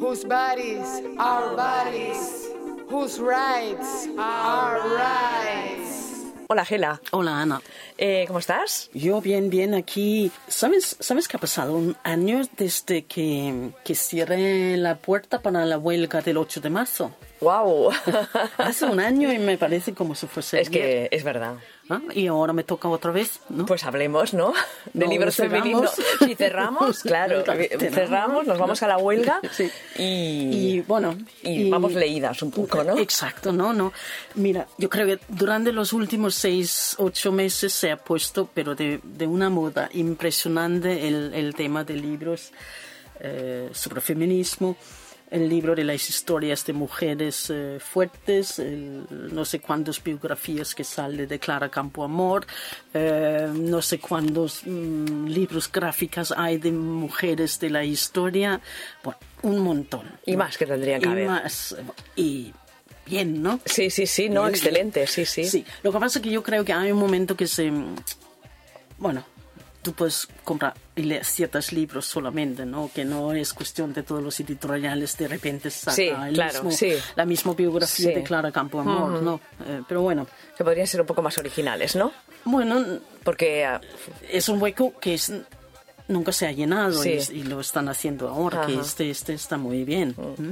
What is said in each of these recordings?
whose bodies are bodies, whose rights are rights. Hola, Gela. Hola, Ana. Eh, ¿Cómo estás? Yo bien, bien aquí. ¿Sabes, ¿Sabes qué ha pasado? Un año desde que, que cierre la puerta para la huelga del 8 de marzo. ¡Wow! Hace un año y me parece como si fuese. Es que es verdad. ¿Ah? Y ahora me toca otra vez, ¿no? Pues hablemos, ¿no? De No, libros femeninos. Si cerramos, claro, Claro, cerramos, nos vamos a la huelga Sí. y, Y bueno. y vamos leídas un poco, ¿no? Exacto, no, no. Mira, yo creo que durante los últimos seis, ocho meses se ha puesto, pero de, de una moda impresionante, el, el tema de libros eh, sobre feminismo. El libro de las historias de mujeres eh, fuertes, el- no sé cuántas biografías que sale de Clara Campoamor, eh, no sé cuántos mm, libros gráficas hay de mujeres de la historia, bueno, un montón. Y más que tendría que Y haber. más, eh, y bien, ¿no? Sí, sí, sí, no, Bien, excelente, sí, sí. Sí, lo que pasa es que yo creo que hay un momento que se... Bueno, tú puedes comprar y leer ciertos libros solamente, ¿no? Que no es cuestión de todos los editoriales de repente saca Sí, el claro, mismo- sí. la misma biografía Sí. de Clara Campoamor, ¿no? Eh, pero bueno, Que podrían ser un poco más originales, ¿no? bueno, Porque ah, es un hueco que es, nunca se ha llenado Sí. y, y lo están haciendo ahora, que este, este está muy bien. ¿Mm?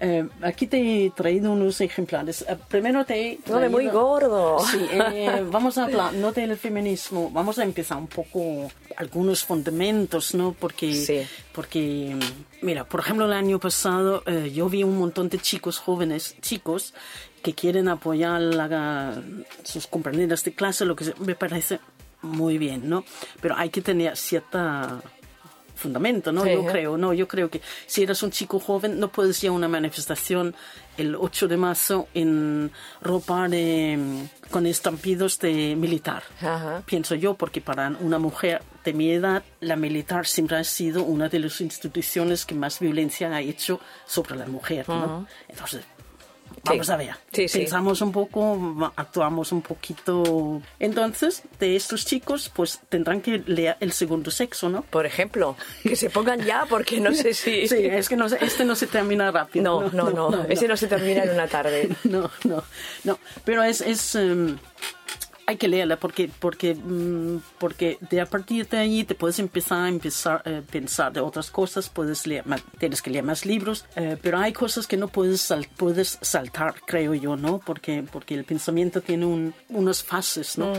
Eh, aquí te he traído unos ejemplares. Eh, primero te he no de muy traído- gordo. Sí, eh, vamos a hablar no del feminismo, vamos a empezar un poco algunos fundamentos, ¿no? Porque, Sí. porque mira, por ejemplo, el año pasado yo vi un montón de chicos jóvenes, chicos, que quieren apoyar a sus compañeras de clase, lo que sea, me parece muy bien, ¿no? Pero hay que tener cierta fundamento, ¿no? Sí, yo creo, no, yo creo que si eres un chico joven no puedes ir a una manifestación el 8 de marzo en ropa de, con estampidos de militar. Ajá. Pienso yo, porque para una mujer de mi edad, la militar siempre ha sido una de las instituciones que más violencia ha hecho sobre la mujer, ¿no? Entonces, vamos Sí. a ver. Sí, sí. Pensamos un poco, actuamos un poquito. Entonces, de estos chicos, pues tendrán que leer el segundo sexo, ¿no? Por ejemplo, que se pongan ya porque no sé si... Sí, es que no, este no se termina rápido. No, no, no, ese no se termina en una tarde. No, no, no. Pero es, es em, hay que leerla porque, porque, mm, porque de a partir de ahí te puedes empezar a empezar a pensar de otras cosas, puedes leer más, tienes que leer más libros, eh, pero hay cosas que no puedes, sal- puedes saltar, creo yo, ¿no? Porque, porque el pensamiento tiene un, unas fases, ¿no?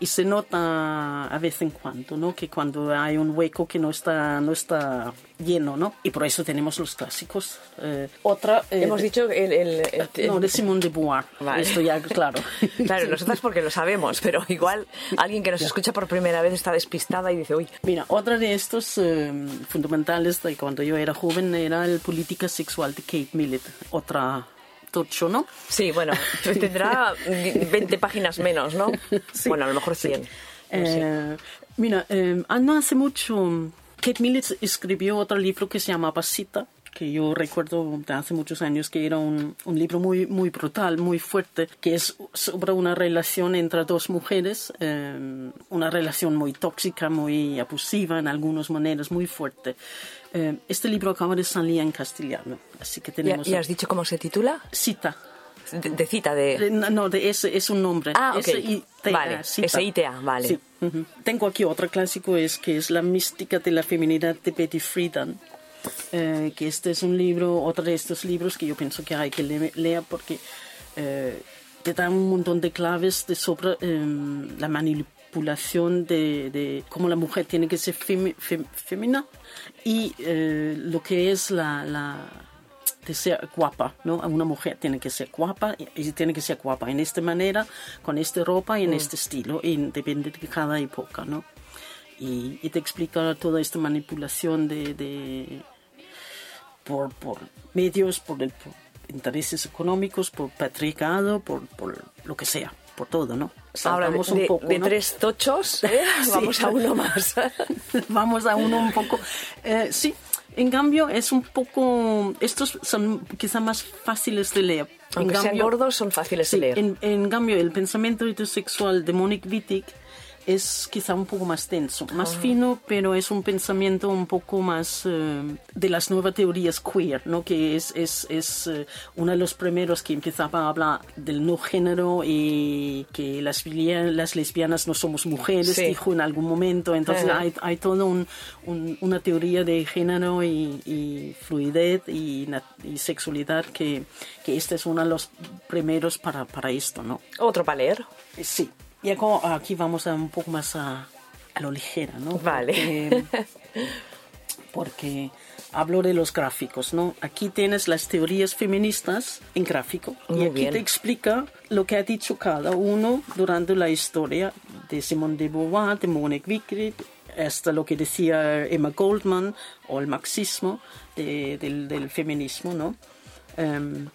Y se nota a vez en cuando, ¿no? Que cuando hay un hueco que no está, no está lleno, ¿no? Y por eso tenemos los clásicos. Eh, otra... eh, Hemos dicho el... el- el- no, de Simone de Beauvoir. Vale. Esto ya, claro. Claro, nosotras porque lo sabemos, pero igual alguien que nos escucha por primera vez está despistada y dice, uy, Mira, otra de estos eh, fundamentales de cuando yo era joven era el Política Sexual de Kate Millett. Otra tocho, ¿no? sí, bueno, tendrá 20 páginas menos, ¿no? Sí. Bueno, a lo mejor 100. no sé. Eh, mira, eh, no hace mucho, Kate Millett escribió otro libro que se llama Pasita, que yo recuerdo de hace muchos años que era un, un libro muy, muy brutal, muy fuerte, que es sobre una relación entre dos mujeres, eh, una relación muy tóxica, muy abusiva en algunas maneras, muy fuerte. Eh, este libro acaba de salir en castellano, así que ¿Ya, tenemos... ya has dicho cómo se titula? Cita. De, de cita, Eh, de... No, no, de ese es un nombre. Ah, ok. S-I-T-A, Vale, cita. S-I-T-A, vale. Sí. ujú. Tengo aquí otro clásico, es que es La mística de la feminidad de Betty Friedan. eh, que este es un libro, otro de estos libros que yo pienso que hay que le- leer porque eh, te dan un montón de claves de sobre eh, la manipulación de, de cómo la mujer tiene que ser femi- fem- femina y eh, lo que es la, la de ser guapa, ¿no? Una mujer tiene que ser guapa y tiene que ser guapa en esta manera, con esta ropa y en este estilo, y depende de cada época, ¿no? Y, y te explica toda esta manipulación de, de- por, por medios, por, el- por intereses económicos, por patriarcado, por, por lo que sea, por todo, ¿no? Ahora, de, Saltamos un de- poco, de ¿no? tres tochos, ¿eh? Sí. vamos a uno más. Vamos a uno un poco. eh, sí, en cambio es un poco. Estos son quizá más fáciles de leer. Aunque en sean cambio, gordos, son fáciles sí, de leer. En, en cambio, el pensamiento heterosexual de Monique Wittig es quizá un poco más denso, más fino, pero es un pensamiento un poco más eh, de las nuevas teorías queer, ¿no? que es, es, es eh, uno de los primeros que empezaba a hablar del no género y que las, las lesbianas no somos mujeres, Sí. dijo en algún momento. Entonces hay, hay toda un, un- una teoría de género y, y fluidez y, y sexualidad que, que este es uno de los primeros para, para esto, ¿no? Otro para leer. Eh, Sí, y acá- aquí vamos a un poco más a, a lo ligera, ¿no? Vale. Porque, porque hablo de los gráficos, ¿no? Aquí tienes las teorías feministas en gráfico y Muy aquí bien. te explica lo que ha dicho cada uno durante la historia de Simone de Beauvoir, de Monique Wickrey, hasta lo que decía Emma Goldman o el marxismo de- del, del feminismo, ¿no? Em,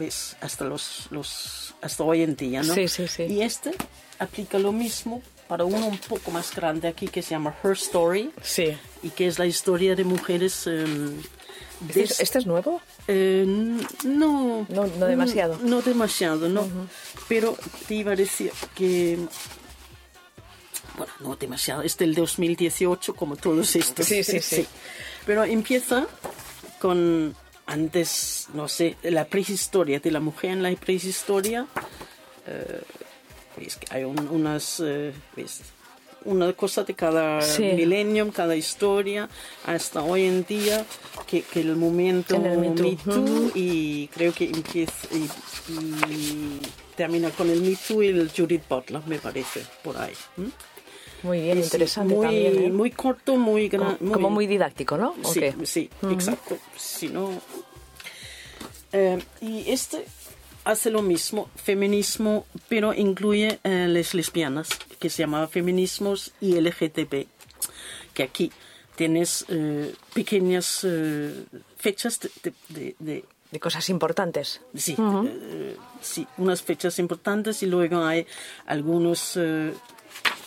¿ves? hasta los, los hasta hoy en día, ¿no? Sí, sí, sí. Y este aplica lo mismo para uno un poco más grande aquí que se llama Her Story Sí. y que es la historia de mujeres em, ¿Este des- es, este es nuevo? eh, no, No- no demasiado. No, demasiado, no. Pero te iba a decir que. Bueno, no demasiado. Es del 2018, como todos estos. Sí, sí, sí. Pero empieza con. Antes, no sé, la prehistoria, de la mujer en la prehistoria. eh, es que hay un- unas. eh, ¿ves? una cosa de cada Sí. milenio, cada historia, hasta hoy en día, que, que el momento En el Me Too. Y creo que empieza y, y termina con el Me Too y el Judith Butler, me parece, por ahí. Muy bien, Sí, interesante muy, también. ¿eh? muy corto, muy como, grande. como muy didáctico, ¿no? ¿O Sí, qué? sí, exacto. Si no, eh, y este hace lo mismo, feminismo, pero incluye eh, las lesbianas, que se llama feminismos y LGTB, que aquí tienes eh, pequeñas eh, fechas de, de- de- de- De cosas importantes. Sí, eh, sí, unas fechas importantes y luego hay algunos, eh,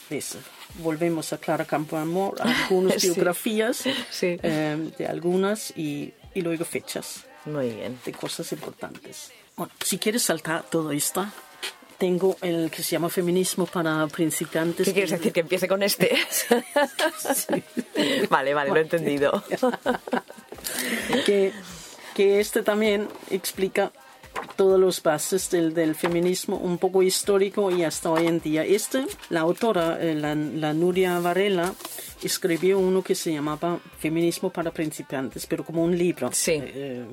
ves, volvemos a Clara Campo Amor, algunas Sí. biografías Sí. eh, de algunas y, y luego fechas Muy bien. de cosas importantes. Bueno, si quieres saltar todo esto, tengo el que se llama Feminismo para principiantes. ¿Qué quieres decir? ¿Que empiece con este? vale, vale, lo he entendido. que, que este también explica todas las bases del, del feminismo, un poco histórico y hasta hoy en día. Este, la autora, eh, la, la Nuria Varela, escribió uno que se llamaba Feminismo para principiantes, pero como un libro. Sí. Eh,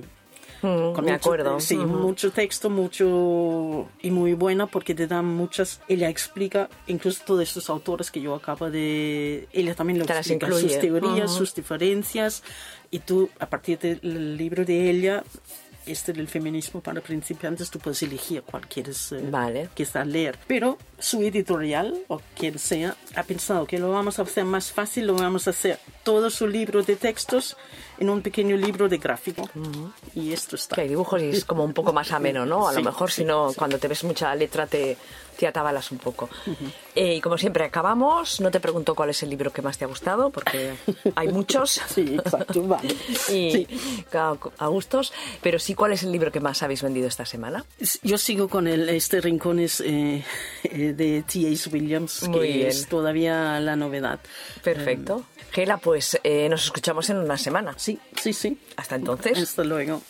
Mm, con me mucho- acuerdo. Sí, Ujú. mucho texto, mucho y muy buena porque te da muchas. Ella explica, incluso todos estos autores que yo acabo de. Ella también lo Te explica, sus teorías, Ujú. sus diferencias y tú, a partir del libro de ella, este del feminismo para principiantes, tú puedes elegir cuál quieres eh, Vale. leer. Pero su editorial, o quien sea, ha pensado que lo vamos a hacer más fácil, lo vamos a hacer todo su libro de textos en un pequeño libro de gráfico. Y esto está. Que hay dibujos y es como un poco más ameno, ¿no? A lo Sí, mejor sí, si no, cuando te ves mucha letra te, te atabalas un poco. Eh, y como siempre acabamos, no te pregunto cuál es el libro que más te ha gustado, porque hay muchos. Sí, exacto, vale. Y Sí. a, gustos, pero sí, ¿cuál es el libro que más habéis vendido esta semana? Yo sigo con el, este rincones eh, eh, de T.H. Williams, Muy que bien. es todavía la novedad. Perfecto. Gela, pues eh, nos escuchamos en una semana. Sí, sí, sí. Hasta entonces. Hasta luego.